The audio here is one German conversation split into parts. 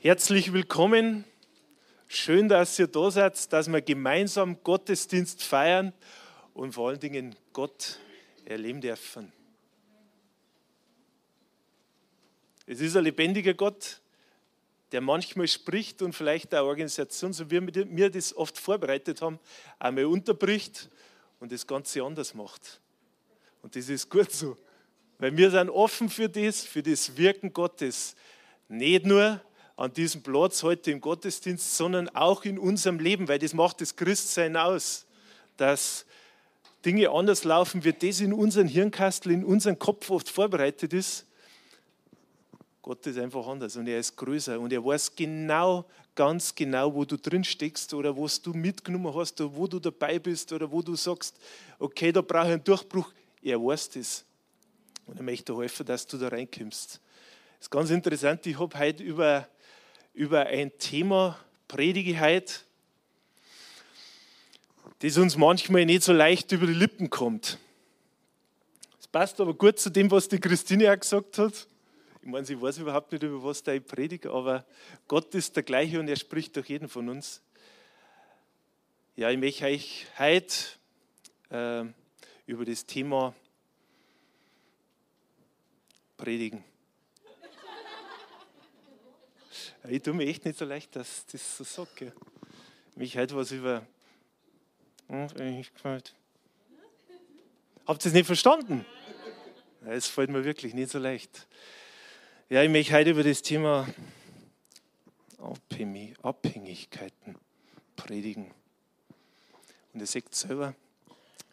Herzlich willkommen. Schön, dass ihr da seid, dass wir gemeinsam Gottesdienst feiern und vor allen Dingen Gott erleben dürfen. Es ist ein lebendiger Gott, der manchmal spricht und vielleicht eine Organisation, so wie wir das oft vorbereitet haben, einmal unterbricht und das Ganze anders macht. Und das ist gut so, weil wir sind offen für das, für das Wirken Gottes. Nicht nur an diesem Platz heute im Gottesdienst, sondern auch in unserem Leben, weil das macht das Christsein aus, dass Dinge anders laufen, wie das in unseren Hirnkastel, in unserem Kopf oft vorbereitet ist. Gott ist einfach anders und er ist größer und er weiß genau, ganz genau, wo du drin steckst oder was du mitgenommen hast oder wo du dabei bist oder wo du sagst, okay, da brauche ich einen Durchbruch. Er weiß das und er möchte helfen, dass du da reinkommst. Das ist ganz interessant, ich habe heute über über ein Thema predige heute, das uns manchmal nicht so leicht über die Lippen kommt. Es passt aber gut zu dem, was die Christine auch gesagt hat. Ich meine, sie weiß überhaupt nicht, über was da ich predige, aber Gott ist der gleiche und er spricht durch jeden von uns. Ja, ich möchte euch heute äh, über das Thema predigen. Ich tue mir echt nicht so leicht, dass das so sage. Mich heute was über. Hm, Habt ihr es nicht verstanden? Es fällt mir wirklich nicht so leicht. Ja, ich möchte heute über das Thema Abhängigkeiten predigen. Und ihr seht selber,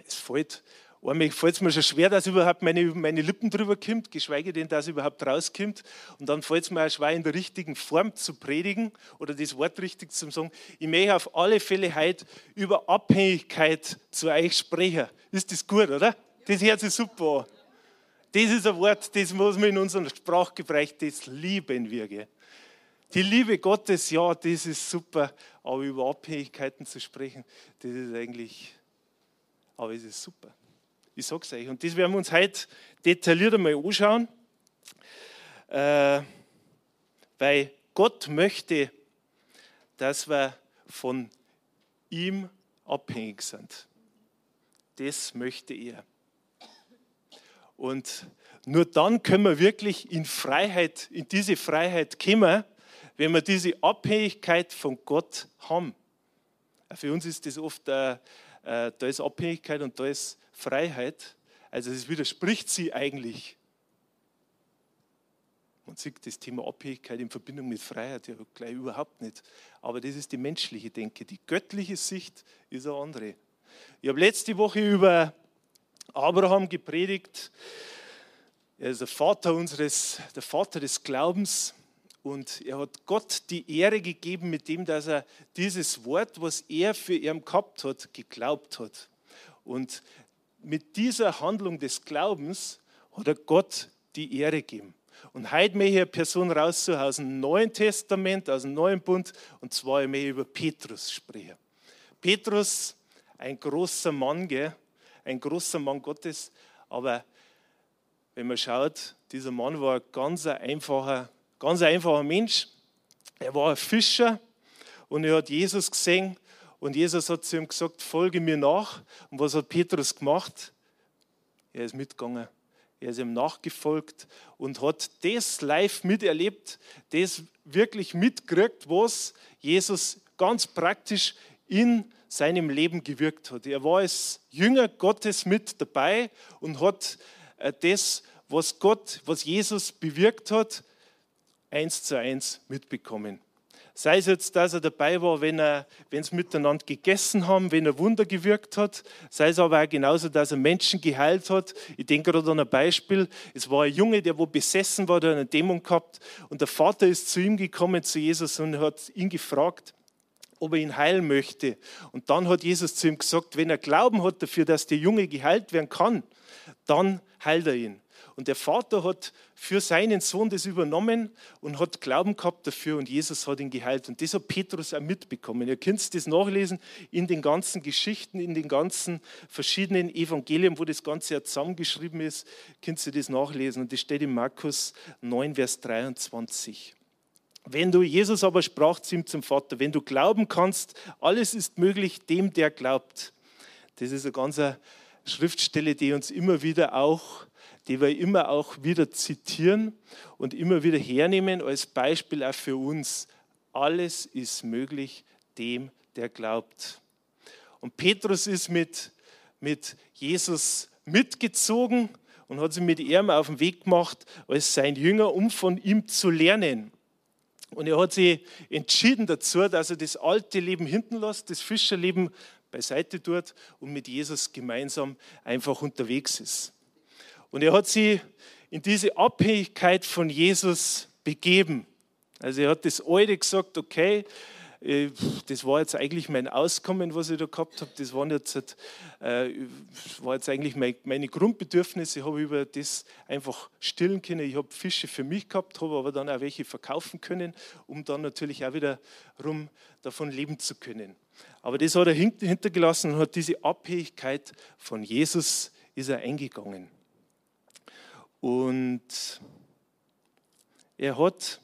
es fällt Einmal fällt es mir schon schwer, dass überhaupt meine, meine Lippen drüber kommt, geschweige denn, dass überhaupt rauskommt. Und dann fällt es mir auch schwer, in der richtigen Form zu predigen oder das Wort richtig zu sagen. Ich möchte auf alle Fälle heute über Abhängigkeit zu euch sprechen. Ist das gut, oder? Das hört sich super an. Das ist ein Wort, das muss man in unserem Sprachgebrauch, das lieben wir. Gell? Die Liebe Gottes, ja, das ist super, aber über Abhängigkeiten zu sprechen, das ist eigentlich, aber es ist super. Ich sage es euch. Und das werden wir uns heute detailliert einmal anschauen, äh, weil Gott möchte, dass wir von ihm abhängig sind. Das möchte er. Und nur dann können wir wirklich in Freiheit, in diese Freiheit kommen, wenn wir diese Abhängigkeit von Gott haben. Für uns ist das oft, äh, äh, da ist Abhängigkeit und da ist Freiheit. Also es widerspricht sie eigentlich. Man sieht das Thema Abhängigkeit in Verbindung mit Freiheit ja gleich überhaupt nicht. Aber das ist die menschliche Denke. Die göttliche Sicht ist eine andere. Ich habe letzte Woche über Abraham gepredigt. Er ist der Vater unseres, der Vater des Glaubens. Und er hat Gott die Ehre gegeben, mit dem, dass er dieses Wort, was er für ihn gehabt hat, geglaubt hat. Und mit dieser Handlung des Glaubens hat er Gott die Ehre gegeben. Und heute möchte ich eine Person raussuchen aus dem Neuen Testament, aus dem Neuen Bund, und zwar ich möchte über Petrus sprechen. Petrus, ein großer Mann, gell? ein großer Mann Gottes, aber wenn man schaut, dieser Mann war ein ganz einfacher, ganz einfacher Mensch. Er war ein Fischer und er hat Jesus gesehen und Jesus hat zu ihm gesagt, folge mir nach. Und was hat Petrus gemacht? Er ist mitgegangen. Er ist ihm nachgefolgt und hat das live miterlebt, das wirklich mitgekriegt, was Jesus ganz praktisch in seinem Leben gewirkt hat. Er war als Jünger Gottes mit dabei und hat äh, das, was Gott, was Jesus bewirkt hat, eins zu eins mitbekommen. Sei es jetzt, dass er dabei war, wenn, er, sie miteinander gegessen haben, wenn er Wunder gewirkt hat. Sei es aber auch genauso, dass er Menschen geheilt hat. Ich denke gerade an ein Beispiel. Es war ein Junge, der wo besessen war, der eine Dämon gehabt. Und der Vater ist zu ihm gekommen, zu Jesus, und hat ihn gefragt, ob er ihn heilen möchte. Und dann hat Jesus zu ihm gesagt, wenn er Glauben hat dafür, dass der Junge geheilt werden kann, dann heilt er ihn. Und der Vater hat für seinen Sohn das übernommen und hat Glauben gehabt dafür und Jesus hat ihn geheilt. Und das hat Petrus auch mitbekommen. Ihr könnt das nachlesen in den ganzen Geschichten, in den ganzen verschiedenen Evangelien, wo das Ganze ja zusammengeschrieben ist, könnt ihr das nachlesen. Und das steht in Markus 9, Vers 23. Wenn du, Jesus aber sprach zu ihm zum Vater, wenn du glauben kannst, alles ist möglich dem, der glaubt. Das ist eine ganze Schriftstelle, die uns immer wieder auch, die wir immer auch wieder zitieren und immer wieder hernehmen als Beispiel auch für uns. Alles ist möglich dem, der glaubt. Und Petrus ist mit, mit Jesus mitgezogen und hat sich mit ihm auf den Weg gemacht als sein Jünger, um von ihm zu lernen. Und er hat sich entschieden dazu, dass er das alte Leben hinten lässt, das Fischerleben beiseite tut und mit Jesus gemeinsam einfach unterwegs ist. Und er hat sich in diese Abhängigkeit von Jesus begeben. Also er hat das Alte gesagt, okay, äh, das war jetzt eigentlich mein Auskommen, was ich da gehabt habe. Das waren jetzt, äh, war jetzt eigentlich meine Grundbedürfnisse. Ich habe über das einfach stillen können. Ich habe Fische für mich gehabt, habe aber dann auch welche verkaufen können, um dann natürlich auch wiederum davon leben zu können. Aber das hat er hintergelassen und hat diese Abhängigkeit von Jesus ist er eingegangen. Und er hat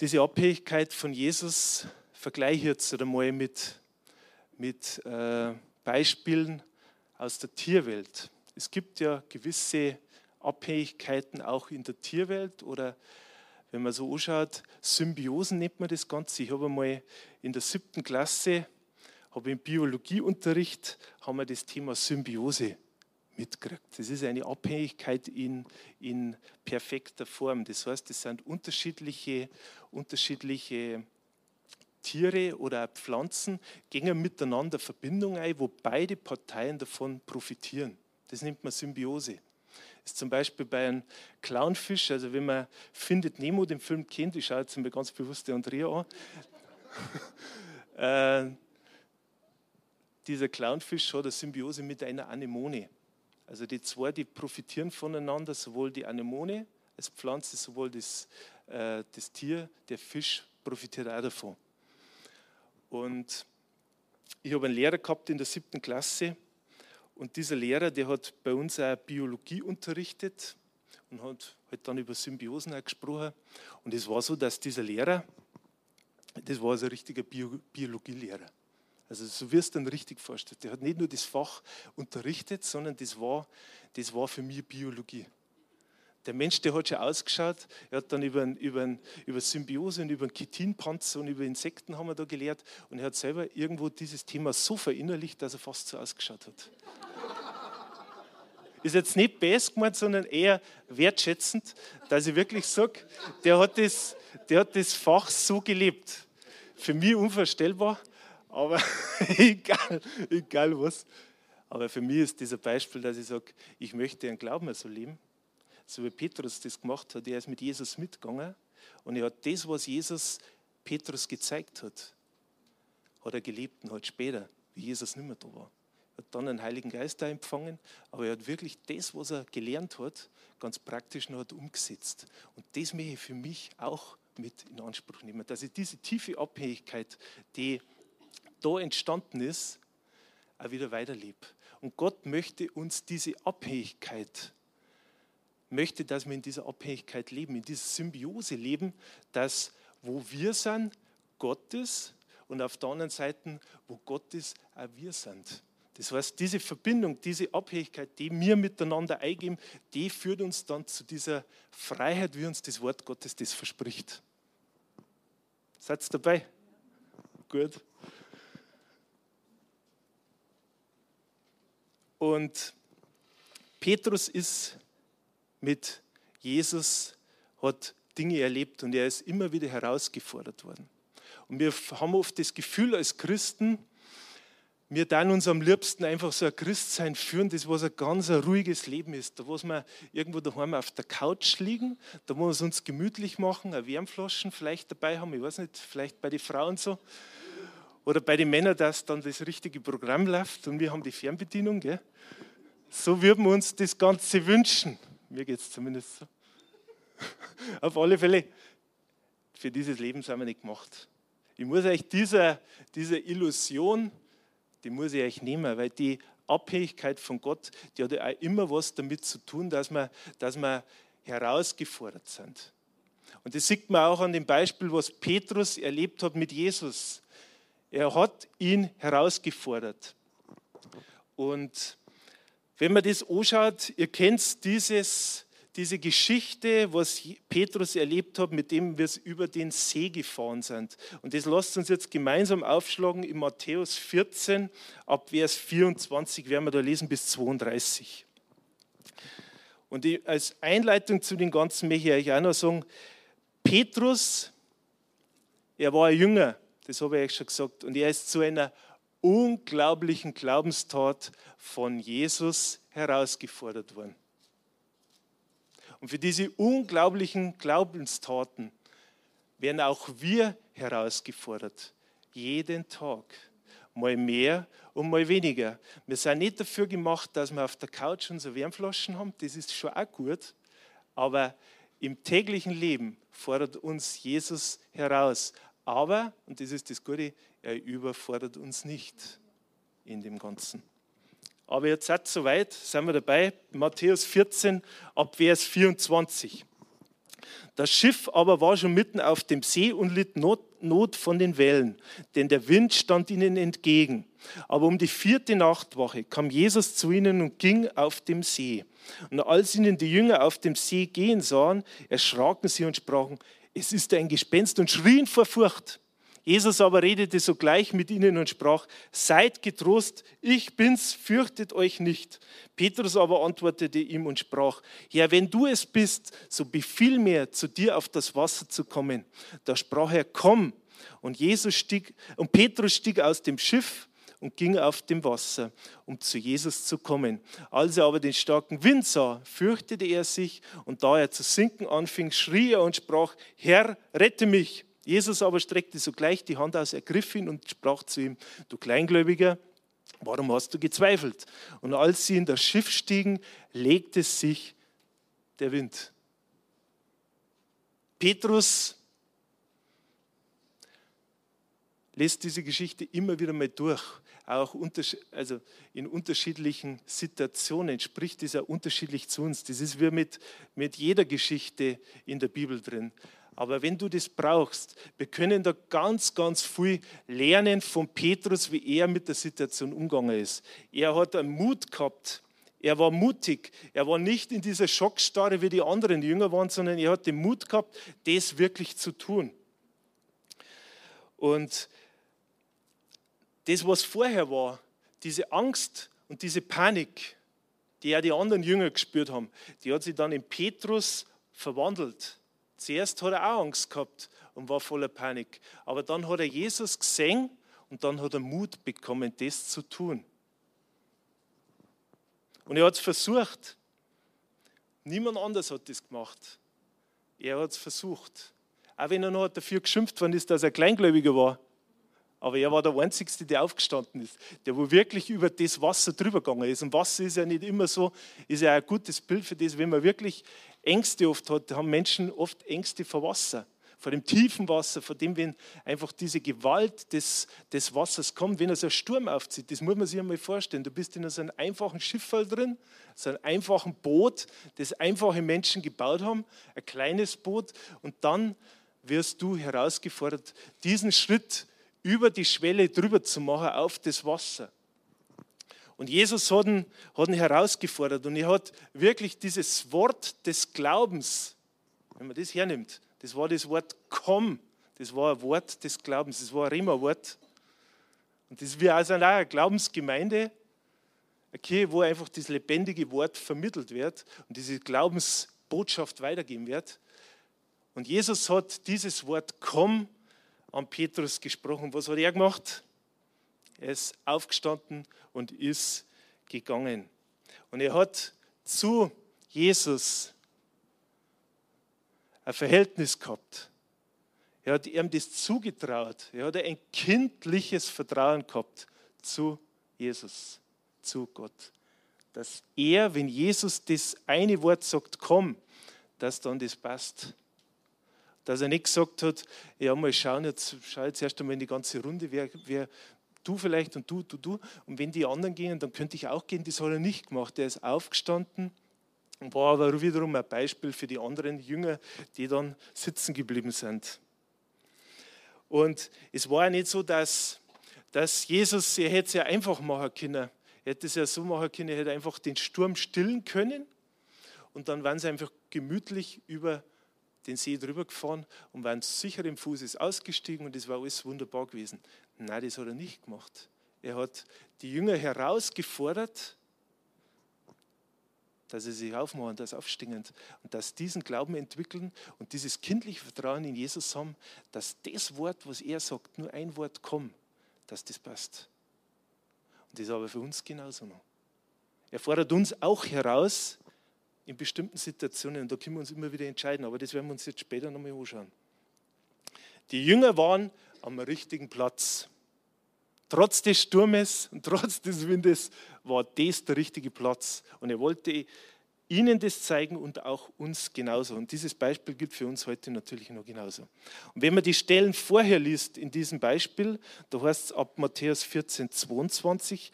diese Abhängigkeit von Jesus vergleiche jetzt einmal mit, mit äh, Beispielen aus der Tierwelt. Es gibt ja gewisse Abhängigkeiten auch in der Tierwelt oder wenn man so anschaut, Symbiosen nennt man das Ganze. Ich habe einmal in der siebten Klasse, habe im Biologieunterricht, haben wir das Thema Symbiose mitkriegt. Das ist eine Abhängigkeit in, in perfekter Form. Das heißt, es sind unterschiedliche, unterschiedliche Tiere oder Pflanzen gehen miteinander Verbindung ein, wo beide Parteien davon profitieren. Das nennt man Symbiose. Das ist zum Beispiel bei einem Clownfisch, also wenn man Findet Nemo, den Film kennt, ich schaue jetzt mal ganz bewusst den Andrea an, äh, dieser Clownfisch hat eine Symbiose mit einer Anemone. Also die zwei, die profitieren voneinander, sowohl die Anemone als Pflanze, sowohl das, äh, das Tier, der Fisch profitiert auch davon. Und ich habe einen Lehrer gehabt in der siebten Klasse und dieser Lehrer, der hat bei uns auch Biologie unterrichtet und hat halt dann über Symbiosen auch gesprochen. Und es war so, dass dieser Lehrer, das war also ein richtiger Bio Biologielehrer. Also so wirst du dann richtig vorstellt. Der hat nicht nur das Fach unterrichtet, sondern das war, das war für mich Biologie. Der Mensch, der hat schon ausgeschaut, er hat dann über, über, über Symbiose und über Chitinpanzer und über Insekten haben wir da gelehrt und er hat selber irgendwo dieses Thema so verinnerlicht, dass er fast so ausgeschaut hat. Ist jetzt nicht best gemeint, sondern eher wertschätzend, dass ich wirklich sage, der hat das, der hat das Fach so gelebt. Für mich unvorstellbar, aber egal, egal was. Aber für mich ist dieser Beispiel, dass ich sage, ich möchte einen Glauben so leben, so wie Petrus das gemacht hat. Er ist mit Jesus mitgegangen und er hat das, was Jesus Petrus gezeigt hat, hat er gelebt und hat später, wie Jesus nicht mehr da war. Er hat dann einen Heiligen Geist empfangen, aber er hat wirklich das, was er gelernt hat, ganz praktisch noch umgesetzt. Und das möchte ich für mich auch mit in Anspruch nehmen, dass ich diese tiefe Abhängigkeit, die da entstanden ist, auch wieder weiterlebe. Und Gott möchte uns diese Abhängigkeit, möchte, dass wir in dieser Abhängigkeit leben, in dieser Symbiose leben, dass wo wir sind, Gott ist und auf der anderen Seite, wo Gott ist, auch wir sind. Das heißt, diese Verbindung, diese Abhängigkeit, die wir miteinander eingeben, die führt uns dann zu dieser Freiheit, wie uns das Wort Gottes das verspricht. Seid ihr dabei? Gut. Und Petrus ist mit Jesus, hat Dinge erlebt und er ist immer wieder herausgefordert worden. Und wir haben oft das Gefühl als Christen, wir dann uns am liebsten einfach so ein Christsein führen, das was ein ganz ein ruhiges Leben ist. Da wo wir irgendwo daheim auf der Couch liegen, da wo wir uns gemütlich machen, eine Wärmflaschen vielleicht dabei haben, ich weiß nicht, vielleicht bei den Frauen so. Oder bei den Männern, dass dann das richtige Programm läuft und wir haben die Fernbedienung. Gell? So würden wir uns das Ganze wünschen. Mir geht es zumindest so. Auf alle Fälle, für dieses Leben sind wir nicht gemacht. Ich muss euch diese, diese Illusion, die muss ich euch nehmen, weil die Abhängigkeit von Gott, die hat ja auch immer was damit zu tun, dass wir, dass wir herausgefordert sind. Und das sieht man auch an dem Beispiel, was Petrus erlebt hat mit Jesus. Er hat ihn herausgefordert. Und wenn man das anschaut, ihr kennt dieses, diese Geschichte, was Petrus erlebt hat, mit dem wir über den See gefahren sind. Und das lasst uns jetzt gemeinsam aufschlagen in Matthäus 14, ab Vers 24 werden wir da lesen bis 32. Und als Einleitung zu den Ganzen möchte ich euch auch noch sagen, Petrus, er war ein Jünger, das habe ich euch schon gesagt, und er ist zu einer unglaublichen Glaubenstat von Jesus herausgefordert worden. Und für diese unglaublichen Glaubenstaten werden auch wir herausgefordert, jeden Tag. Mal mehr und mal weniger. Wir sind nicht dafür gemacht, dass wir auf der Couch unsere Wärmflaschen haben, das ist schon auch gut, aber im täglichen Leben fordert uns Jesus heraus. Aber, und das ist das Gute, er überfordert uns nicht in dem Ganzen. Aber jetzt seid soweit, sind wir dabei. Matthäus 14 ab Vers 24. Das Schiff aber war schon mitten auf dem See und litt Not, Not, von den Wellen, denn der Wind stand ihnen entgegen. Aber um die vierte Nachtwache kam Jesus zu ihnen und ging auf dem See. Und als ihnen die Jünger auf dem See gehen sahen, erschraken sie und sprachen, es ist ein Gespenst und schrien vor Furcht. Jesus aber redete sogleich mit ihnen und sprach, seid getrost, ich bin's, fürchtet euch nicht. Petrus aber antwortete ihm und sprach, Herr, wenn du es bist, so befiehl mir, zu dir auf das Wasser zu kommen. Da sprach er, komm. Und, Jesus stieg, und Petrus stieg aus dem Schiff und ging auf dem Wasser, um zu Jesus zu kommen. Als er aber den starken Wind sah, fürchtete er sich und da er zu sinken anfing, schrie er und sprach, Herr, rette mich. Jesus aber streckte sogleich die Hand aus, ergriff ihn und sprach zu ihm, du Kleingläubiger, warum hast du gezweifelt? Und als sie in das Schiff stiegen, legte sich der Wind. Petrus lässt diese Geschichte immer wieder mal durch auch also in unterschiedlichen Situationen spricht dieser unterschiedlich zu uns. Das ist wie mit, mit jeder Geschichte in der Bibel drin. Aber wenn du das brauchst, wir können da ganz, ganz viel lernen von Petrus, wie er mit der Situation umgegangen ist. Er hat einen Mut gehabt. Er war mutig. Er war nicht in dieser Schockstarre, wie die anderen Jünger waren, sondern er hat den Mut gehabt, das wirklich zu tun. Und das, was vorher war, diese Angst und diese Panik, die ja die anderen Jünger gespürt haben, die hat sich dann in Petrus verwandelt. Zuerst hat er auch Angst gehabt und war voller Panik. Aber dann hat er Jesus gesehen und dann hat er Mut bekommen, das zu tun. Und er hat es versucht. Niemand anders hat das gemacht. Er hat es versucht. Auch wenn er noch dafür geschimpft worden ist, dass er Kleingläubiger war. Aber er war der Einzige, der aufgestanden ist, der wo wirklich über das Wasser drüber gegangen ist. Und Wasser ist ja nicht immer so, ist ja ein gutes Bild für das, wenn man wirklich Ängste oft hat, haben Menschen oft Ängste vor Wasser, vor dem tiefen Wasser, vor dem, wenn einfach diese Gewalt des, des Wassers kommt, wenn er so einen Sturm aufzieht. Das muss man sich einmal vorstellen. Du bist in so einem einfachen Schifffall drin, so einem einfachen Boot, das einfache Menschen gebaut haben, ein kleines Boot, und dann wirst du herausgefordert, diesen Schritt über die Schwelle drüber zu machen auf das Wasser. Und Jesus hat ihn, hat ihn herausgefordert und er hat wirklich dieses Wort des Glaubens, wenn man das hernimmt, das war das Wort komm, das war ein Wort des Glaubens, das war ein Rema-Wort. Und das wie also eine Glaubensgemeinde, okay, wo einfach das lebendige Wort vermittelt wird und diese Glaubensbotschaft weitergeben wird. Und Jesus hat dieses Wort komm an Petrus gesprochen. Was hat er gemacht? Er ist aufgestanden und ist gegangen. Und er hat zu Jesus ein Verhältnis gehabt. Er hat ihm das zugetraut. Er hat ein kindliches Vertrauen gehabt zu Jesus, zu Gott. Dass er, wenn Jesus das eine Wort sagt, komm, dass dann das passt. Dass er nicht gesagt hat, ja, mal schauen, jetzt schau jetzt erst einmal in die ganze Runde, wer, wer, du vielleicht und du, du, du. Und wenn die anderen gehen, dann könnte ich auch gehen. Das hat er nicht gemacht. Er ist aufgestanden war aber wiederum ein Beispiel für die anderen Jünger, die dann sitzen geblieben sind. Und es war ja nicht so, dass, dass Jesus, er hätte es ja einfach machen können. Er hätte es ja so machen können, er hätte einfach den Sturm stillen können und dann waren sie einfach gemütlich über den See drüber gefahren und waren sicher im Fußes ausgestiegen und es war alles wunderbar gewesen. Nein, das hat er nicht gemacht. Er hat die Jünger herausgefordert, dass sie sich aufmachen, dass aufstehen und dass diesen Glauben entwickeln und dieses kindliche Vertrauen in Jesus haben, dass das Wort, was er sagt, nur ein Wort komm, dass das passt. Und das ist aber für uns genauso noch. Er fordert uns auch heraus in bestimmten Situationen, und da können wir uns immer wieder entscheiden, aber das werden wir uns jetzt später nochmal anschauen. Die Jünger waren am richtigen Platz. Trotz des Sturmes und trotz des Windes war das der richtige Platz. Und er wollte ihnen das zeigen und auch uns genauso. Und dieses Beispiel gilt für uns heute natürlich noch genauso. Und wenn man die Stellen vorher liest in diesem Beispiel, da heißt es ab Matthäus 14, 22,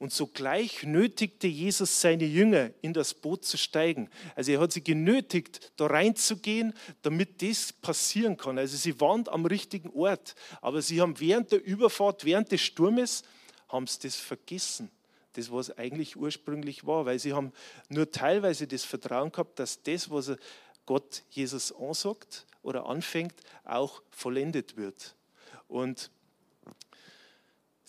und sogleich nötigte Jesus seine Jünger, in das Boot zu steigen. Also er hat sie genötigt, da reinzugehen, damit das passieren kann. Also sie waren am richtigen Ort, aber sie haben während der Überfahrt, während des Sturmes, haben sie das vergessen das, was eigentlich ursprünglich war, weil sie haben nur teilweise das Vertrauen gehabt, dass das, was Gott Jesus ansagt oder anfängt, auch vollendet wird. Und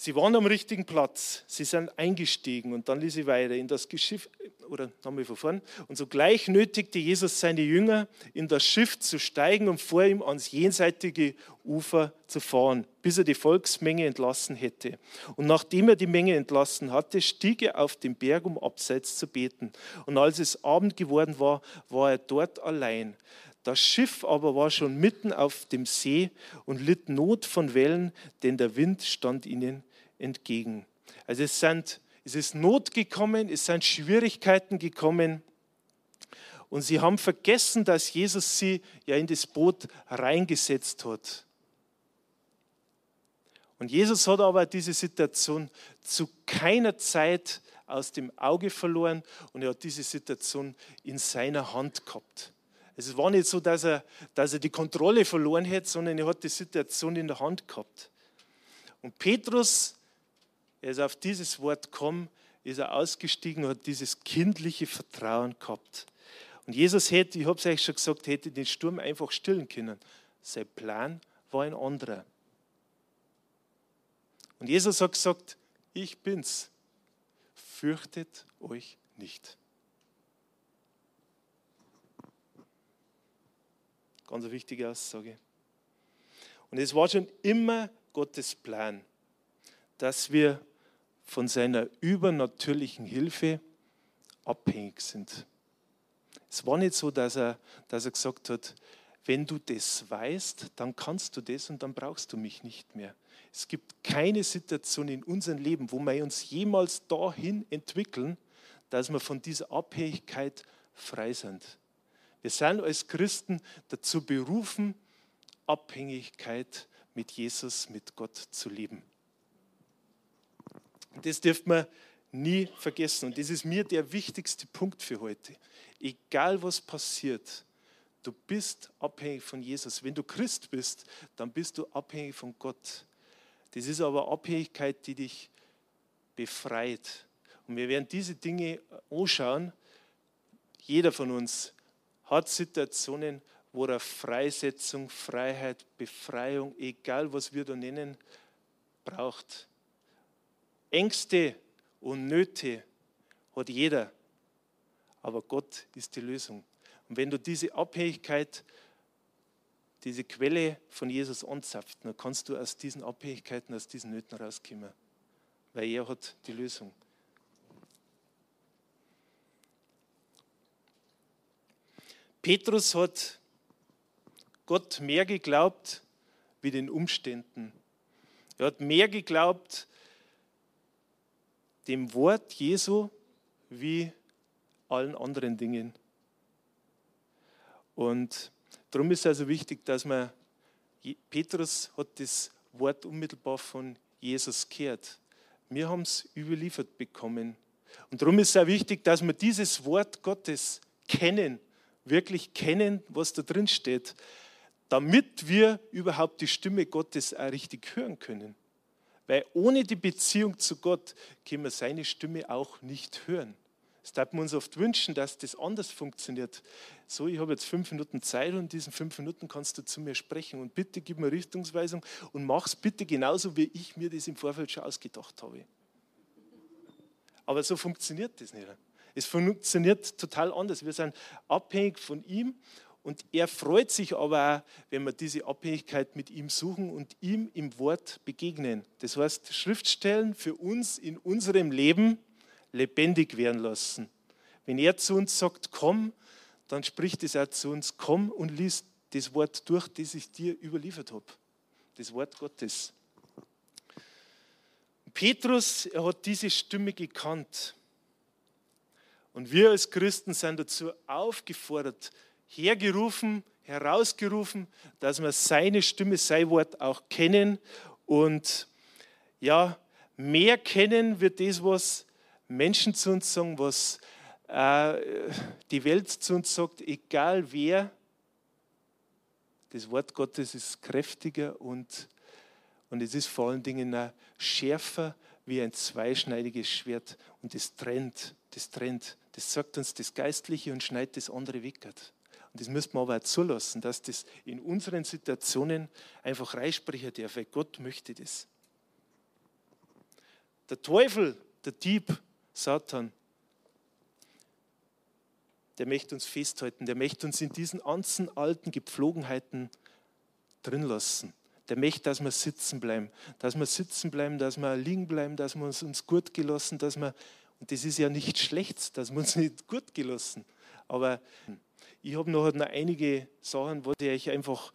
Sie waren am richtigen Platz, sie sind eingestiegen und dann ließ sie weiter in das Schiff, oder nochmal von vorn, und sogleich nötigte Jesus seine Jünger, in das Schiff zu steigen und vor ihm ans jenseitige Ufer zu fahren, bis er die Volksmenge entlassen hätte. Und nachdem er die Menge entlassen hatte, stieg er auf den Berg, um abseits zu beten. Und als es Abend geworden war, war er dort allein. Das Schiff aber war schon mitten auf dem See und litt Not von Wellen, denn der Wind stand ihnen entgegen. Also es, sind, es ist Not gekommen, es sind Schwierigkeiten gekommen. Und sie haben vergessen, dass Jesus sie ja in das Boot reingesetzt hat. Und Jesus hat aber diese Situation zu keiner Zeit aus dem Auge verloren und er hat diese Situation in seiner Hand gehabt. Es war nicht so, dass er, dass er die Kontrolle verloren hätte, sondern er hat die Situation in der Hand gehabt. Und Petrus er ist auf dieses Wort gekommen, ist er ausgestiegen und hat dieses kindliche Vertrauen gehabt. Und Jesus hätte, ich habe es euch schon gesagt, hätte den Sturm einfach stillen können. Sein Plan war ein anderer. Und Jesus hat gesagt, ich bin's. Fürchtet euch nicht. Ganz eine wichtige Aussage. Und es war schon immer Gottes Plan, dass wir von seiner übernatürlichen Hilfe abhängig sind. Es war nicht so, dass er, dass er gesagt hat, wenn du das weißt, dann kannst du das und dann brauchst du mich nicht mehr. Es gibt keine Situation in unserem Leben, wo wir uns jemals dahin entwickeln, dass wir von dieser Abhängigkeit frei sind. Wir sind als Christen dazu berufen, Abhängigkeit mit Jesus, mit Gott zu leben. Das dürfen wir nie vergessen. Und das ist mir der wichtigste Punkt für heute. Egal was passiert, du bist abhängig von Jesus. Wenn du Christ bist, dann bist du abhängig von Gott. Das ist aber Abhängigkeit, die dich befreit. Und wir werden diese Dinge anschauen. Jeder von uns hat Situationen, wo er Freisetzung, Freiheit, Befreiung, egal was wir da nennen, braucht. Ängste und Nöte hat jeder, aber Gott ist die Lösung. Und wenn du diese Abhängigkeit, diese Quelle von Jesus anzapft, dann kannst du aus diesen Abhängigkeiten, aus diesen Nöten rauskommen, weil er hat die Lösung. Petrus hat Gott mehr geglaubt wie den Umständen. Er hat mehr geglaubt dem Wort Jesu wie allen anderen Dingen. Und darum ist es also wichtig, dass man, Petrus hat das Wort unmittelbar von Jesus gehört. Wir haben es überliefert bekommen. Und darum ist es auch wichtig, dass wir dieses Wort Gottes kennen, wirklich kennen, was da drin steht, damit wir überhaupt die Stimme Gottes auch richtig hören können. Weil ohne die Beziehung zu Gott können wir seine Stimme auch nicht hören. Das darf man uns oft wünschen, dass das anders funktioniert. So, ich habe jetzt fünf Minuten Zeit und in diesen fünf Minuten kannst du zu mir sprechen und bitte gib mir Richtungsweisung und mach es bitte genauso, wie ich mir das im Vorfeld schon ausgedacht habe. Aber so funktioniert das nicht. Es funktioniert total anders. Wir sind abhängig von ihm und er freut sich aber auch, wenn wir diese Abhängigkeit mit ihm suchen und ihm im Wort begegnen. Das heißt, Schriftstellen für uns in unserem Leben lebendig werden lassen. Wenn er zu uns sagt, komm, dann spricht es auch zu uns, komm und liest das Wort durch, das ich dir überliefert habe. Das Wort Gottes. Petrus, er hat diese Stimme gekannt. Und wir als Christen sind dazu aufgefordert, hergerufen, herausgerufen, dass wir seine Stimme, sein Wort auch kennen. Und ja, mehr kennen wird das, was Menschen zu uns sagen, was äh, die Welt zu uns sagt, egal wer, das Wort Gottes ist kräftiger und, und es ist vor allen Dingen auch schärfer wie ein zweischneidiges Schwert. Und das trennt, das trennt, das sagt uns das Geistliche und schneidet das andere weg. Und das müssen wir aber auch zulassen, dass das in unseren Situationen einfach reinsprechen darf, weil Gott möchte das. Der Teufel, der Dieb, Satan, der möchte uns festhalten, der möchte uns in diesen ganzen alten Gepflogenheiten drin lassen. Der möchte, dass wir sitzen bleiben, dass wir sitzen bleiben, dass wir liegen bleiben, dass wir uns, uns gut gelassen, dass wir, und das ist ja nicht schlecht, dass wir uns nicht gut gelassen. Aber ich habe noch einige Sachen, wo ich euch einfach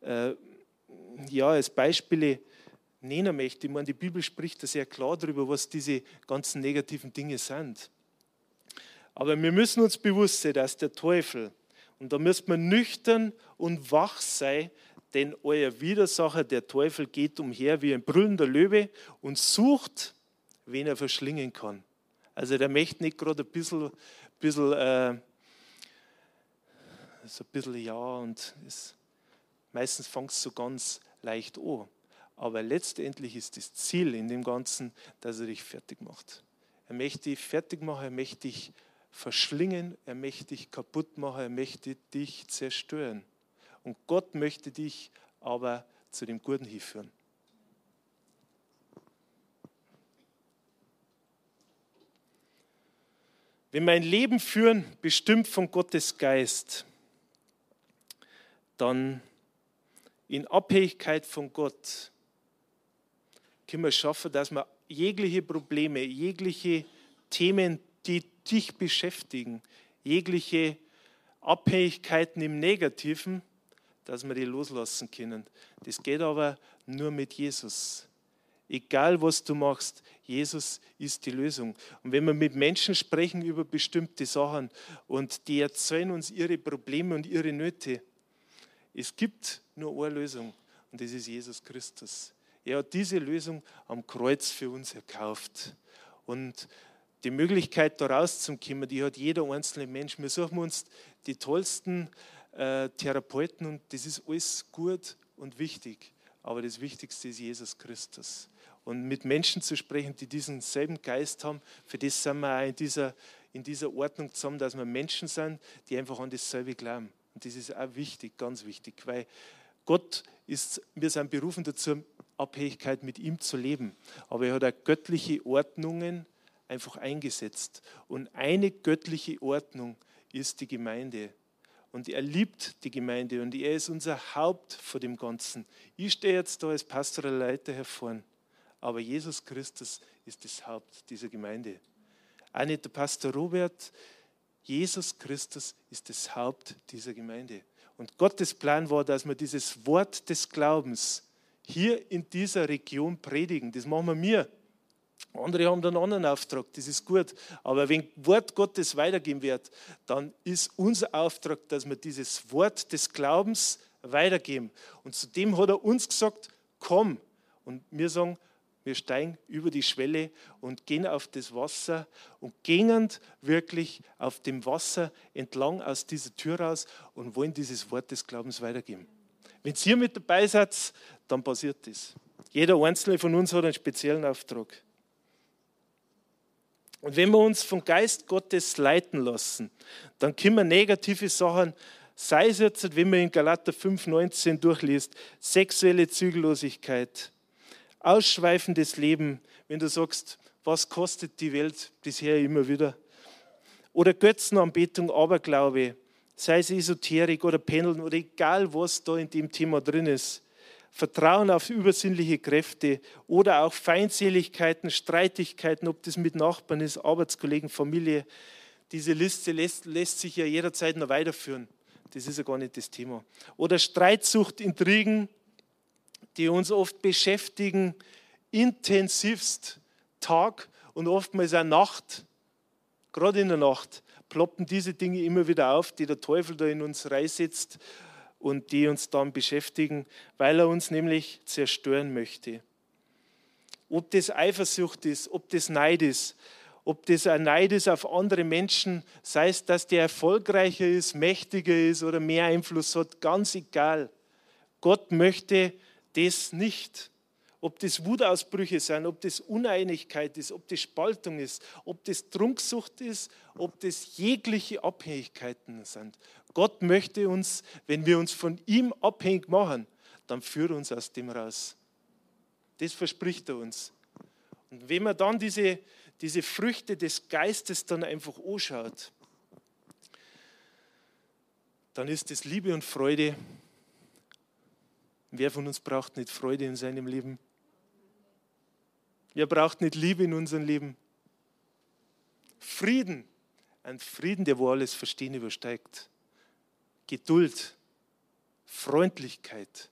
äh, ja, als Beispiele nennen möchte. Ich meine, die Bibel spricht da sehr klar darüber, was diese ganzen negativen Dinge sind. Aber wir müssen uns bewusst sein, dass der Teufel, und da müssen wir nüchtern und wach sein, denn euer Widersacher, der Teufel, geht umher wie ein brüllender Löwe und sucht, wen er verschlingen kann. Also der möchte nicht gerade ein bisschen, bisschen äh, so ein bisschen ja und es, meistens fängt es so ganz leicht an. Aber letztendlich ist das Ziel in dem Ganzen, dass er dich fertig macht. Er möchte dich fertig machen, er möchte dich verschlingen, er möchte dich kaputt machen, er möchte dich zerstören. Und Gott möchte dich aber zu dem Guten hinführen. Wenn mein Leben führen bestimmt von Gottes Geist, dann in Abhängigkeit von Gott können wir schaffen, dass wir jegliche Probleme, jegliche Themen, die dich beschäftigen, jegliche Abhängigkeiten im Negativen, dass wir die loslassen können. Das geht aber nur mit Jesus. Egal was du machst, Jesus ist die Lösung. Und wenn wir mit Menschen sprechen über bestimmte Sachen und die erzählen uns ihre Probleme und ihre Nöte, es gibt nur eine Lösung und das ist Jesus Christus. Er hat diese Lösung am Kreuz für uns erkauft. Und die Möglichkeit, da rauszukommen, die hat jeder einzelne Mensch. Wir suchen uns die tollsten äh, Therapeuten und das ist alles gut und wichtig. Aber das Wichtigste ist Jesus Christus. Und mit Menschen zu sprechen, die diesen selben Geist haben, für das sind wir auch in dieser, in dieser Ordnung zusammen, dass wir Menschen sind, die einfach an dasselbe glauben. Und das ist auch wichtig, ganz wichtig, weil Gott ist, wir sind berufen dazu, Abhängigkeit mit ihm zu leben. Aber er hat auch göttliche Ordnungen einfach eingesetzt. Und eine göttliche Ordnung ist die Gemeinde. Und er liebt die Gemeinde und er ist unser Haupt vor dem Ganzen. Ich stehe jetzt da als pastoraler Leiter hervor, aber Jesus Christus ist das Haupt dieser Gemeinde. Auch nicht der Pastor Robert, Jesus Christus ist das Haupt dieser Gemeinde. Und Gottes Plan war, dass wir dieses Wort des Glaubens hier in dieser Region predigen. Das machen wir mir. Andere haben dann einen anderen Auftrag, das ist gut. Aber wenn Wort Gottes weitergehen wird, dann ist unser Auftrag, dass wir dieses Wort des Glaubens weitergeben. Und zudem hat er uns gesagt, komm. Und wir sagen, Wir steigen über die Schwelle und gehen auf das Wasser und gehen wirklich auf dem Wasser entlang aus dieser Tür raus und wollen dieses Wort des Glaubens weitergeben. Wenn ihr mit dabei seid, dann passiert das. Jeder einzelne von uns hat einen speziellen Auftrag. Und wenn wir uns vom Geist Gottes leiten lassen, dann können wir negative Sachen, sei es jetzt, wenn man in Galater 5,19 durchliest, sexuelle Zügellosigkeit, ausschweifendes Leben, wenn du sagst, was kostet die Welt bisher immer wieder? Oder Götzenanbetung, Aberglaube, sei es Esoterik oder Pendeln oder egal was da in dem Thema drin ist. Vertrauen auf übersinnliche Kräfte oder auch Feindseligkeiten, Streitigkeiten, ob das mit Nachbarn ist, Arbeitskollegen, Familie. Diese Liste lässt, lässt sich ja jederzeit noch weiterführen. Das ist ja gar nicht das Thema. Oder Streitsucht, Intrigen, die uns oft beschäftigen, intensivst Tag und oftmals auch Nacht, gerade in der Nacht, ploppen diese Dinge immer wieder auf, die der Teufel da in uns reinsetzt und die uns dann beschäftigen, weil er uns nämlich zerstören möchte. Ob das Eifersucht ist, ob das Neid ist, ob das ein Neid ist auf andere Menschen, sei es, dass der erfolgreicher ist, mächtiger ist oder mehr Einfluss hat, ganz egal. Gott möchte das nicht. Ob das Wutausbrüche sind, ob das Uneinigkeit ist, ob das Spaltung ist, ob das Trunksucht ist, ob das jegliche Abhängigkeiten sind. Gott möchte uns, wenn wir uns von ihm abhängig machen, dann führe uns aus dem raus. Das verspricht er uns. Und wenn man dann diese, diese Früchte des Geistes dann einfach anschaut, dann ist es Liebe und Freude, Wer von uns braucht nicht Freude in seinem Leben? Wer braucht nicht Liebe in unserem Leben? Frieden, ein Frieden, der wo alles Verstehen übersteigt. Geduld, Freundlichkeit,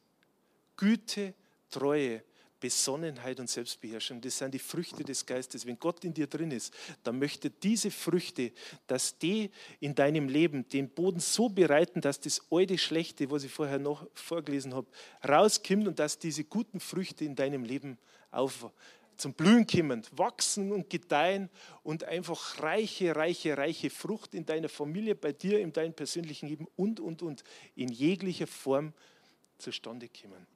Güte, Treue, Besonnenheit und Selbstbeherrschung. Das sind die Früchte des Geistes. Wenn Gott in dir drin ist, dann möchte diese Früchte, dass die in deinem Leben den Boden so bereiten, dass das alte Schlechte, was ich vorher noch vorgelesen habe, rauskommt und dass diese guten Früchte in deinem Leben auf, zum Blühen kommen, wachsen und gedeihen und einfach reiche, reiche, reiche Frucht in deiner Familie, bei dir, in deinem persönlichen Leben und, und, und in jeglicher Form zustande kommen.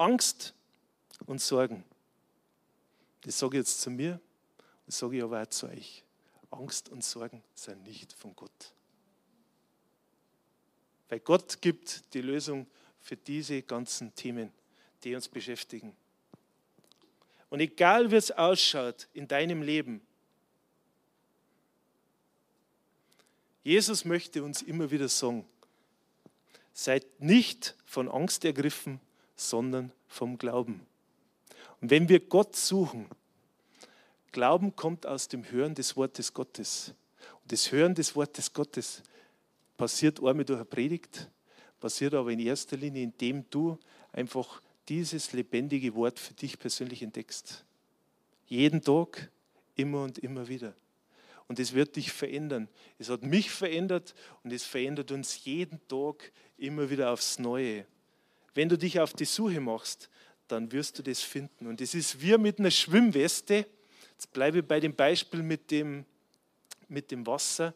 Angst und Sorgen. Das sage ich jetzt zu mir, das sage ich aber auch zu euch. Angst und Sorgen sind nicht von Gott. Weil Gott gibt die Lösung für diese ganzen Themen, die uns beschäftigen. Und egal wie es ausschaut in deinem Leben, Jesus möchte uns immer wieder sagen, seid nicht von Angst ergriffen, sondern vom Glauben. Und wenn wir Gott suchen, Glauben kommt aus dem Hören des Wortes Gottes. Und das Hören des Wortes Gottes passiert einmal durch eine Predigt, passiert aber in erster Linie, indem du einfach dieses lebendige Wort für dich persönlich entdeckst. Jeden Tag, immer und immer wieder. Und es wird dich verändern. Es hat mich verändert und es verändert uns jeden Tag immer wieder aufs Neue. Wenn du dich auf die Suche machst, dann wirst du das finden. Und es ist wie mit einer Schwimmweste. Jetzt bleibe ich bei dem Beispiel mit dem, mit dem Wasser.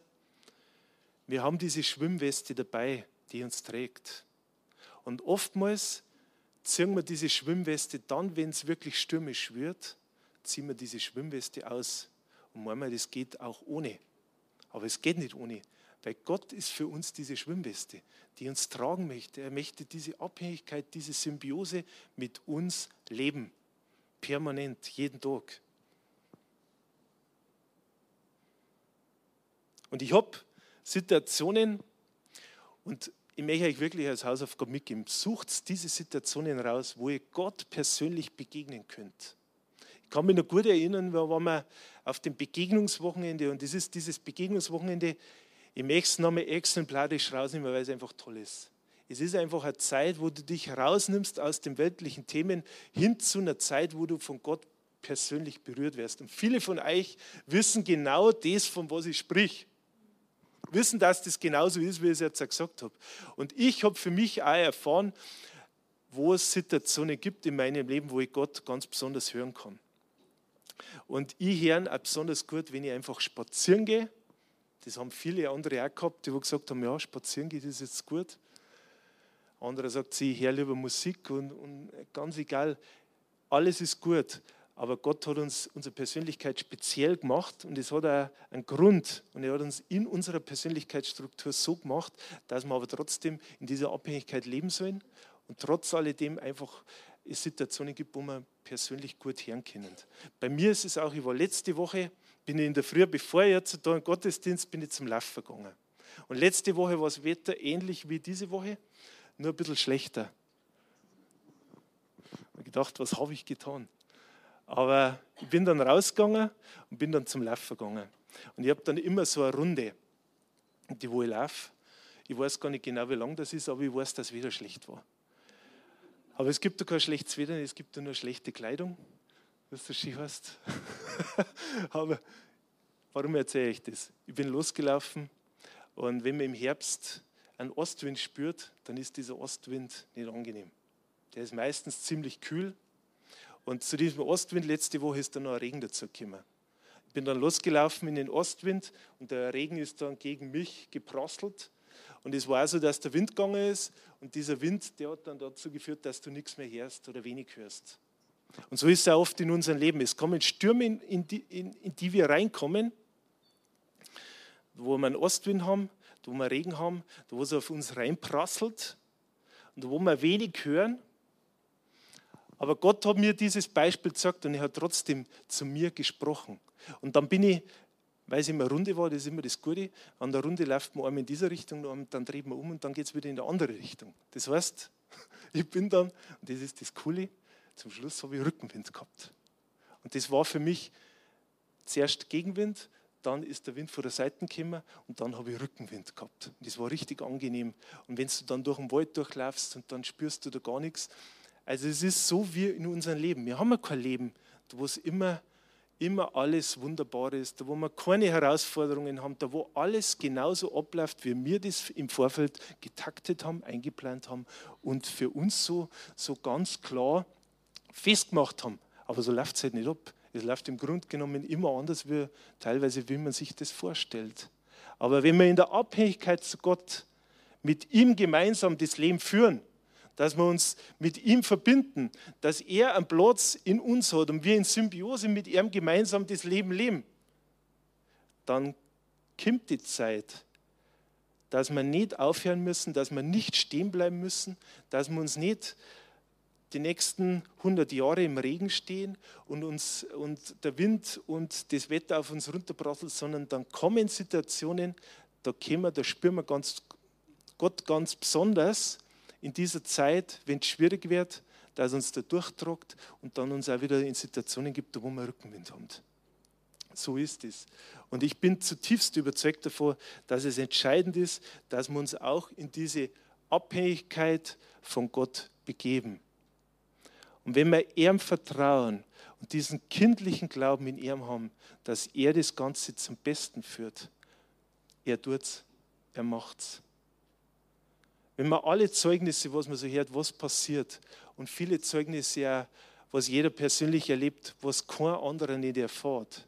Wir haben diese Schwimmweste dabei, die uns trägt. Und oftmals ziehen wir diese Schwimmweste dann, wenn es wirklich stürmisch wird, ziehen wir diese Schwimmweste aus. Und manchmal, das geht auch ohne. Aber es geht nicht ohne. Weil Gott ist für uns diese Schwimmweste, die uns tragen möchte. Er möchte diese Abhängigkeit, diese Symbiose mit uns leben. Permanent, jeden Tag. Und ich habe Situationen, und ich möchte euch wirklich als Hausaufgabe mitgeben, sucht diese Situationen raus, wo ihr Gott persönlich begegnen könnt. Ich kann mich noch gut erinnern, wir waren auf dem Begegnungswochenende und das ist dieses Begegnungswochenende ich möchte es nochmal exemplarisch rausnehmen, weil es einfach toll ist. Es ist einfach eine Zeit, wo du dich rausnimmst aus den weltlichen Themen hin zu einer Zeit, wo du von Gott persönlich berührt wirst. Und viele von euch wissen genau das, von was ich sprich. wissen, dass das genauso ist, wie ich es jetzt gesagt habe. Und ich habe für mich auch erfahren, wo es Situationen gibt in meinem Leben, wo ich Gott ganz besonders hören kann. Und ich höre auch besonders gut, wenn ich einfach spazieren gehe. Das haben viele andere auch gehabt, die gesagt haben, ja, spazieren geht ist jetzt gut. Andere sagt, sie, ich höre lieber Musik und, und ganz egal, alles ist gut. Aber Gott hat uns unsere Persönlichkeit speziell gemacht und es hat auch einen Grund. Und er hat uns in unserer Persönlichkeitsstruktur so gemacht, dass wir aber trotzdem in dieser Abhängigkeit leben sollen und trotz alledem einfach Situationen gibt, wo man persönlich gut hören können. Bei mir ist es auch, ich war letzte Woche, bin ich in der Früh, bevor ich jetzt da im Gottesdienst bin, ich zum Laufen gegangen. Und letzte Woche war das Wetter ähnlich wie diese Woche, nur ein bisschen schlechter. Ich habe gedacht, was habe ich getan? Aber ich bin dann rausgegangen und bin dann zum Laufen gegangen. Und ich habe dann immer so eine Runde, die wo ich laufe. Ich weiß gar nicht genau, wie lang das ist, aber ich weiß, dass es wieder schlecht war. Aber es gibt da kein schlechtes Wetter, es gibt nur schlechte Kleidung, was das Ski heißt. aber warum erzähle ich das? Ich bin losgelaufen und wenn man im Herbst einen Ostwind spürt, dann ist dieser Ostwind nicht angenehm. Der ist meistens ziemlich kühl und zu diesem Ostwind letzte Woche ist dann noch ein Regen dazu gekommen. Ich bin dann losgelaufen in den Ostwind und der Regen ist dann gegen mich geprasselt. Und es war so, dass der Wind gegangen ist und dieser Wind, der hat dann dazu geführt, dass du nichts mehr hörst oder wenig hörst. Und so ist es auch oft in unserem Leben. Es kommen Stürme, in die, in, in die wir reinkommen, wo wir einen Ostwind haben, wo wir Regen haben, wo es auf uns reinprasselt und wo wir wenig hören aber Gott hat mir dieses Beispiel gesagt und er hat trotzdem zu mir gesprochen. Und dann bin ich, weil es immer Runde war, das ist immer das Gute, an der Runde läuft man einmal in dieser Richtung, dann dreht man um und dann geht es wieder in die andere Richtung. Das heißt, ich bin dann, und das ist das Coole, zum Schluss habe ich Rückenwind gehabt. Und das war für mich zuerst Gegenwind, dann ist der Wind von der Seite gekommen und dann habe ich Rückenwind gehabt. Und das war richtig angenehm. Und wenn du dann durch den Wald durchlaufst und dann spürst du da gar nichts, also es ist so wie in unserem Leben. Wir haben ja kein Leben, wo es immer, immer alles wunderbar ist, da wo wir keine Herausforderungen haben, da wo alles genauso abläuft, wie wir das im Vorfeld getaktet haben, eingeplant haben und für uns so, so ganz klar festgemacht haben. Aber so läuft es halt nicht ab. Es läuft im Grunde genommen immer anders, wie teilweise, wie man sich das vorstellt. Aber wenn wir in der Abhängigkeit zu Gott mit ihm gemeinsam das Leben führen, dass wir uns mit ihm verbinden, dass er einen Platz in uns hat und wir in Symbiose mit ihm gemeinsam das Leben leben, dann kommt die Zeit, dass wir nicht aufhören müssen, dass wir nicht stehen bleiben müssen, dass wir uns nicht die nächsten 100 Jahre im Regen stehen und, uns, und der Wind und das Wetter auf uns runterprasselt, sondern dann kommen Situationen, da, wir, da spüren wir ganz, Gott ganz besonders in dieser Zeit, wenn es schwierig wird, dass uns da durchdruckt und dann uns auch wieder in Situationen gibt, wo wir Rückenwind haben. So ist es. Und ich bin zutiefst überzeugt davon, dass es entscheidend ist, dass wir uns auch in diese Abhängigkeit von Gott begeben. Und wenn wir ihm vertrauen und diesen kindlichen Glauben in ihm haben, dass er das Ganze zum Besten führt, er tut's, er macht's. Wenn man alle Zeugnisse, was man so hört, was passiert, und viele Zeugnisse, was jeder persönlich erlebt, was kein anderer nicht erfährt,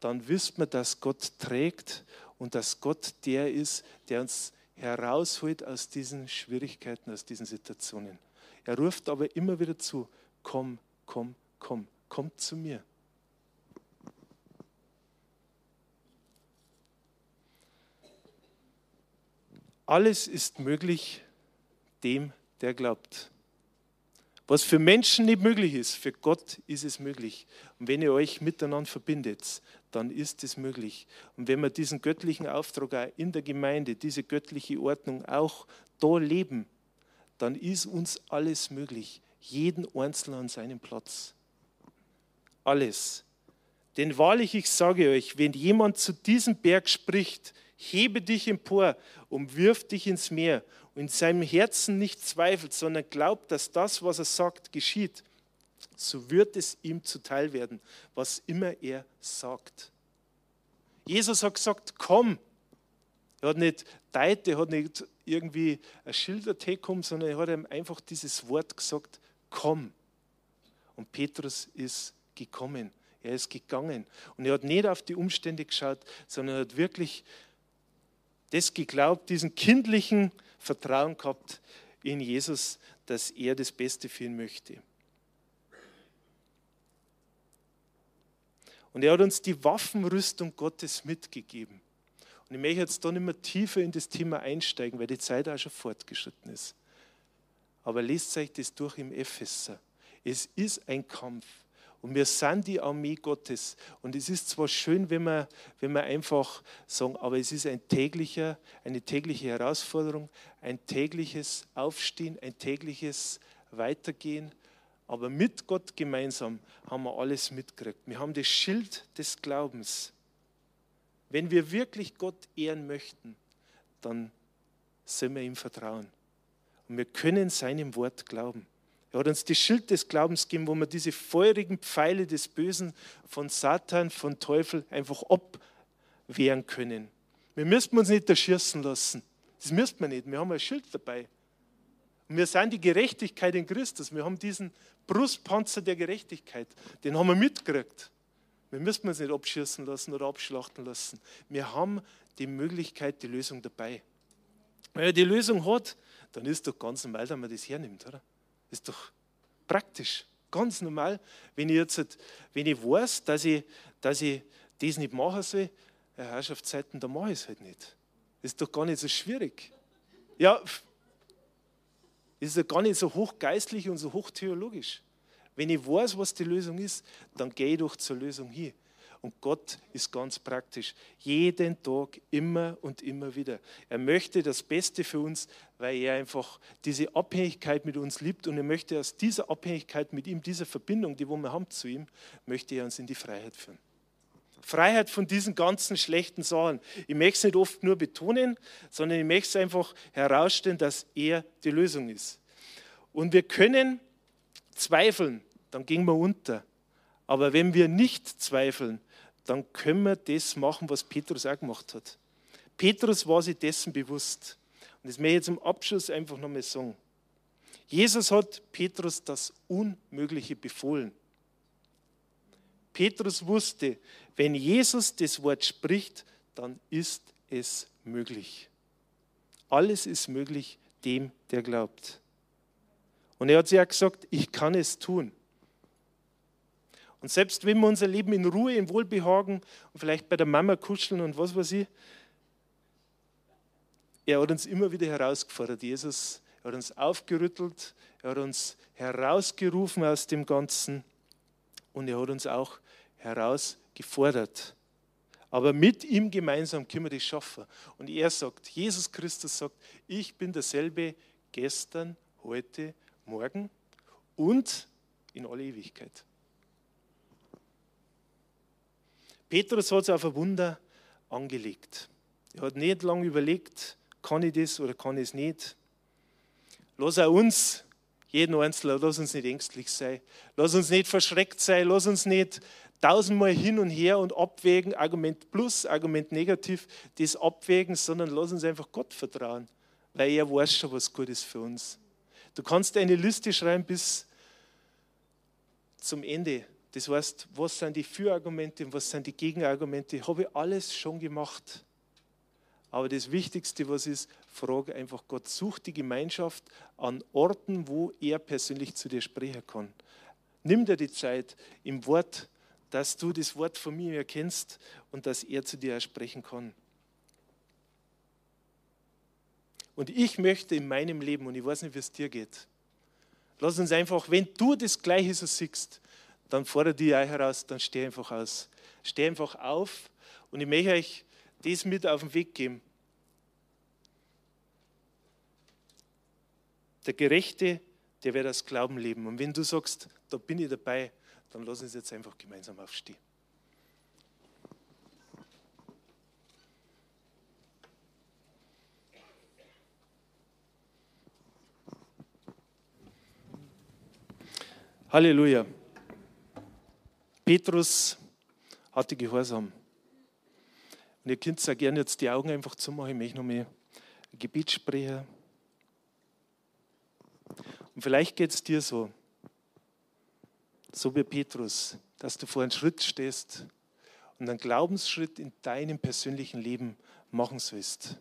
dann wisst man, dass Gott trägt und dass Gott der ist, der uns herausholt aus diesen Schwierigkeiten, aus diesen Situationen. Er ruft aber immer wieder zu, komm, komm, komm, komm zu mir. Alles ist möglich dem, der glaubt. Was für Menschen nicht möglich ist, für Gott ist es möglich. Und wenn ihr euch miteinander verbindet, dann ist es möglich. Und wenn wir diesen göttlichen Auftrag auch in der Gemeinde, diese göttliche Ordnung auch da leben, dann ist uns alles möglich. Jeden Einzelnen an seinem Platz. Alles. Denn wahrlich, ich sage euch, wenn jemand zu diesem Berg spricht, hebe dich empor und wirf dich ins Meer und in seinem Herzen nicht zweifelt, sondern glaubt, dass das, was er sagt, geschieht, so wird es ihm zuteil werden, was immer er sagt. Jesus hat gesagt, komm. Er hat nicht teilt, er hat nicht irgendwie ein Schild gekommen, sondern er hat ihm einfach dieses Wort gesagt, komm. Und Petrus ist gekommen. Er ist gegangen. Und er hat nicht auf die Umstände geschaut, sondern er hat wirklich das geglaubt, diesen kindlichen Vertrauen gehabt in Jesus, dass er das Beste für ihn möchte. Und er hat uns die Waffenrüstung Gottes mitgegeben. Und ich möchte jetzt da nicht mehr tiefer in das Thema einsteigen, weil die Zeit auch schon fortgeschritten ist. Aber lest euch das durch im Epheser. Es ist ein Kampf. Und wir sind die Armee Gottes. Und es ist zwar schön, wenn wir, wenn wir einfach sagen, aber es ist ein täglicher, eine tägliche Herausforderung, ein tägliches Aufstehen, ein tägliches Weitergehen. Aber mit Gott gemeinsam haben wir alles mitgekriegt. Wir haben das Schild des Glaubens. Wenn wir wirklich Gott ehren möchten, dann sollen wir ihm vertrauen. Und wir können seinem Wort glauben. Er hat uns das Schild des Glaubens gegeben, wo wir diese feurigen Pfeile des Bösen von Satan, von Teufel einfach abwehren können. Wir müssen uns nicht erschießen lassen. Das müssen wir nicht. Wir haben ein Schild dabei. Wir sind die Gerechtigkeit in Christus. Wir haben diesen Brustpanzer der Gerechtigkeit. Den haben wir mitgekriegt. Wir müssen uns nicht abschießen lassen oder abschlachten lassen. Wir haben die Möglichkeit, die Lösung dabei. Wenn er die Lösung hat, dann ist doch ganz normal, dass man das hernimmt, oder? Ist doch praktisch, ganz normal. Wenn ich jetzt, wenn ich weiß, dass ich, dass ich das nicht machen soll, ja, Herrschaftszeiten, da mache ich es halt nicht. Ist doch gar nicht so schwierig. Ja, ist ja gar nicht so hochgeistlich und so hochtheologisch. Wenn ich weiß, was die Lösung ist, dann gehe ich doch zur Lösung hin. Und Gott ist ganz praktisch. Jeden Tag, immer und immer wieder. Er möchte das Beste für uns, weil er einfach diese Abhängigkeit mit uns liebt. Und er möchte aus dieser Abhängigkeit mit ihm, dieser Verbindung, die wir haben zu ihm, möchte er uns in die Freiheit führen. Freiheit von diesen ganzen schlechten Sachen. Ich möchte es nicht oft nur betonen, sondern ich möchte es einfach herausstellen, dass er die Lösung ist. Und wir können zweifeln, dann gehen wir unter. Aber wenn wir nicht zweifeln, dann können wir das machen, was Petrus auch gemacht hat. Petrus war sich dessen bewusst. Und das möchte ich jetzt zum Abschluss einfach nochmal sagen. Jesus hat Petrus das Unmögliche befohlen. Petrus wusste, wenn Jesus das Wort spricht, dann ist es möglich. Alles ist möglich dem, der glaubt. Und er hat sich auch gesagt, ich kann es tun. Und selbst wenn wir unser Leben in Ruhe, im Wohlbehagen und vielleicht bei der Mama kuscheln und was weiß ich, er hat uns immer wieder herausgefordert. Jesus, er hat uns aufgerüttelt, er hat uns herausgerufen aus dem Ganzen und er hat uns auch herausgefordert. Aber mit ihm gemeinsam können wir das schaffen. Und er sagt, Jesus Christus sagt, ich bin derselbe gestern, heute, morgen und in alle Ewigkeit. Petrus hat es auf ein Wunder angelegt. Er hat nicht lange überlegt, kann ich das oder kann ich es nicht. Lass auch uns, jeden Einzelnen, lass uns nicht ängstlich sein. Lass uns nicht verschreckt sein. Lass uns nicht tausendmal hin und her und abwägen, Argument plus, Argument negativ, das abwägen, sondern lass uns einfach Gott vertrauen, weil er weiß schon, was gut ist für uns. Du kannst eine Liste schreiben bis zum Ende das heißt, was sind die Fürargumente und was sind die Gegenargumente, habe ich alles schon gemacht. Aber das Wichtigste, was ist, frage einfach Gott, such die Gemeinschaft an Orten, wo er persönlich zu dir sprechen kann. Nimm dir die Zeit im Wort, dass du das Wort von mir erkennst und dass er zu dir sprechen kann. Und ich möchte in meinem Leben, und ich weiß nicht, wie es dir geht, lass uns einfach, wenn du das Gleiche so siehst, dann fordere die euch heraus, dann steh einfach aus. Steh einfach auf und ich möchte euch das mit auf den Weg geben. Der Gerechte, der wird aus Glauben leben. Und wenn du sagst, da bin ich dabei, dann lass uns jetzt einfach gemeinsam aufstehen. Halleluja. Petrus hatte Gehorsam. Und ihr könnt auch gerne jetzt die Augen einfach zumachen. Ich möchte noch mal ein Gebet sprechen. Und vielleicht geht es dir so, so wie Petrus, dass du vor einem Schritt stehst und einen Glaubensschritt in deinem persönlichen Leben machen sollst.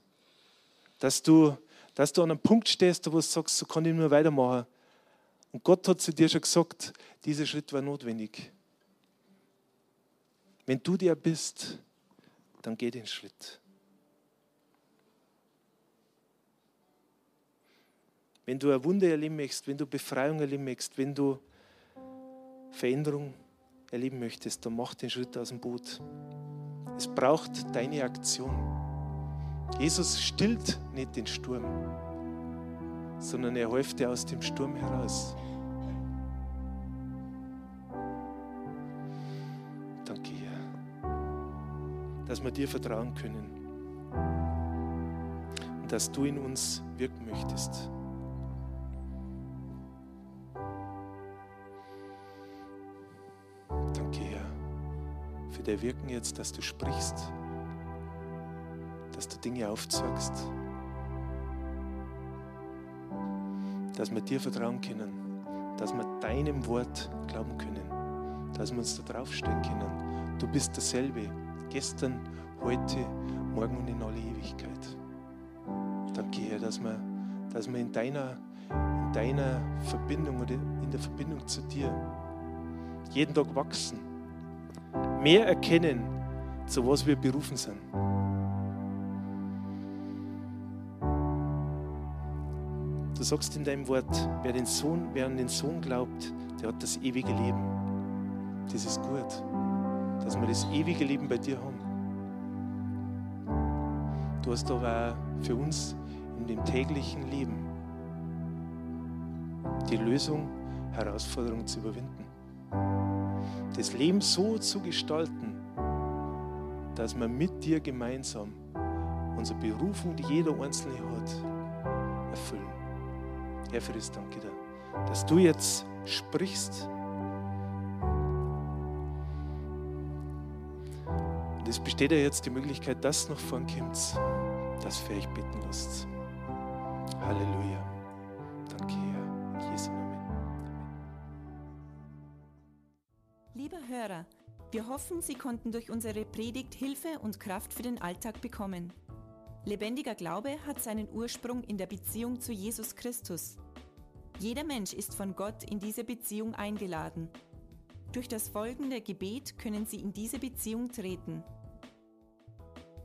Dass du, dass du an einem Punkt stehst, wo du sagst, so kann ich nur weitermachen. Und Gott hat zu dir schon gesagt, dieser Schritt war notwendig. Wenn du der bist, dann geh den Schritt. Wenn du ein Wunder erleben möchtest, wenn du Befreiung erleben möchtest, wenn du Veränderung erleben möchtest, dann mach den Schritt aus dem Boot. Es braucht deine Aktion. Jesus stillt nicht den Sturm, sondern er hilft dir aus dem Sturm heraus. Dass wir dir vertrauen können und dass du in uns wirken möchtest. für dein Wirken jetzt, dass du sprichst, dass du Dinge aufzeigst, dass wir dir vertrauen können, dass wir deinem Wort glauben können, dass wir uns da draufstellen können. Du bist derselbe, gestern, heute, morgen und in alle Ewigkeit. Danke, Herr, dass wir, dass wir in, deiner, in deiner Verbindung oder in der Verbindung zu dir jeden Tag wachsen mehr erkennen, zu was wir berufen sind. Du sagst in deinem Wort, wer, den Sohn, wer an den Sohn glaubt, der hat das ewige Leben. Das ist gut, dass wir das ewige Leben bei dir haben. Du hast aber auch für uns in dem täglichen Leben die Lösung, Herausforderungen zu überwinden das Leben so zu gestalten, dass wir mit dir gemeinsam unsere Berufung, die jeder Einzelne hat, erfüllen. Herr, für danke dir, dass du jetzt sprichst. Es besteht ja jetzt die Möglichkeit, dass noch vorn kommt, dass für euch beten lasst. Halleluja. Danke, Herr. In Jesu Namen. Hörer, wir hoffen, Sie konnten durch unsere Predigt Hilfe und Kraft für den Alltag bekommen. Lebendiger Glaube hat seinen Ursprung in der Beziehung zu Jesus Christus. Jeder Mensch ist von Gott in diese Beziehung eingeladen. Durch das folgende Gebet können Sie in diese Beziehung treten.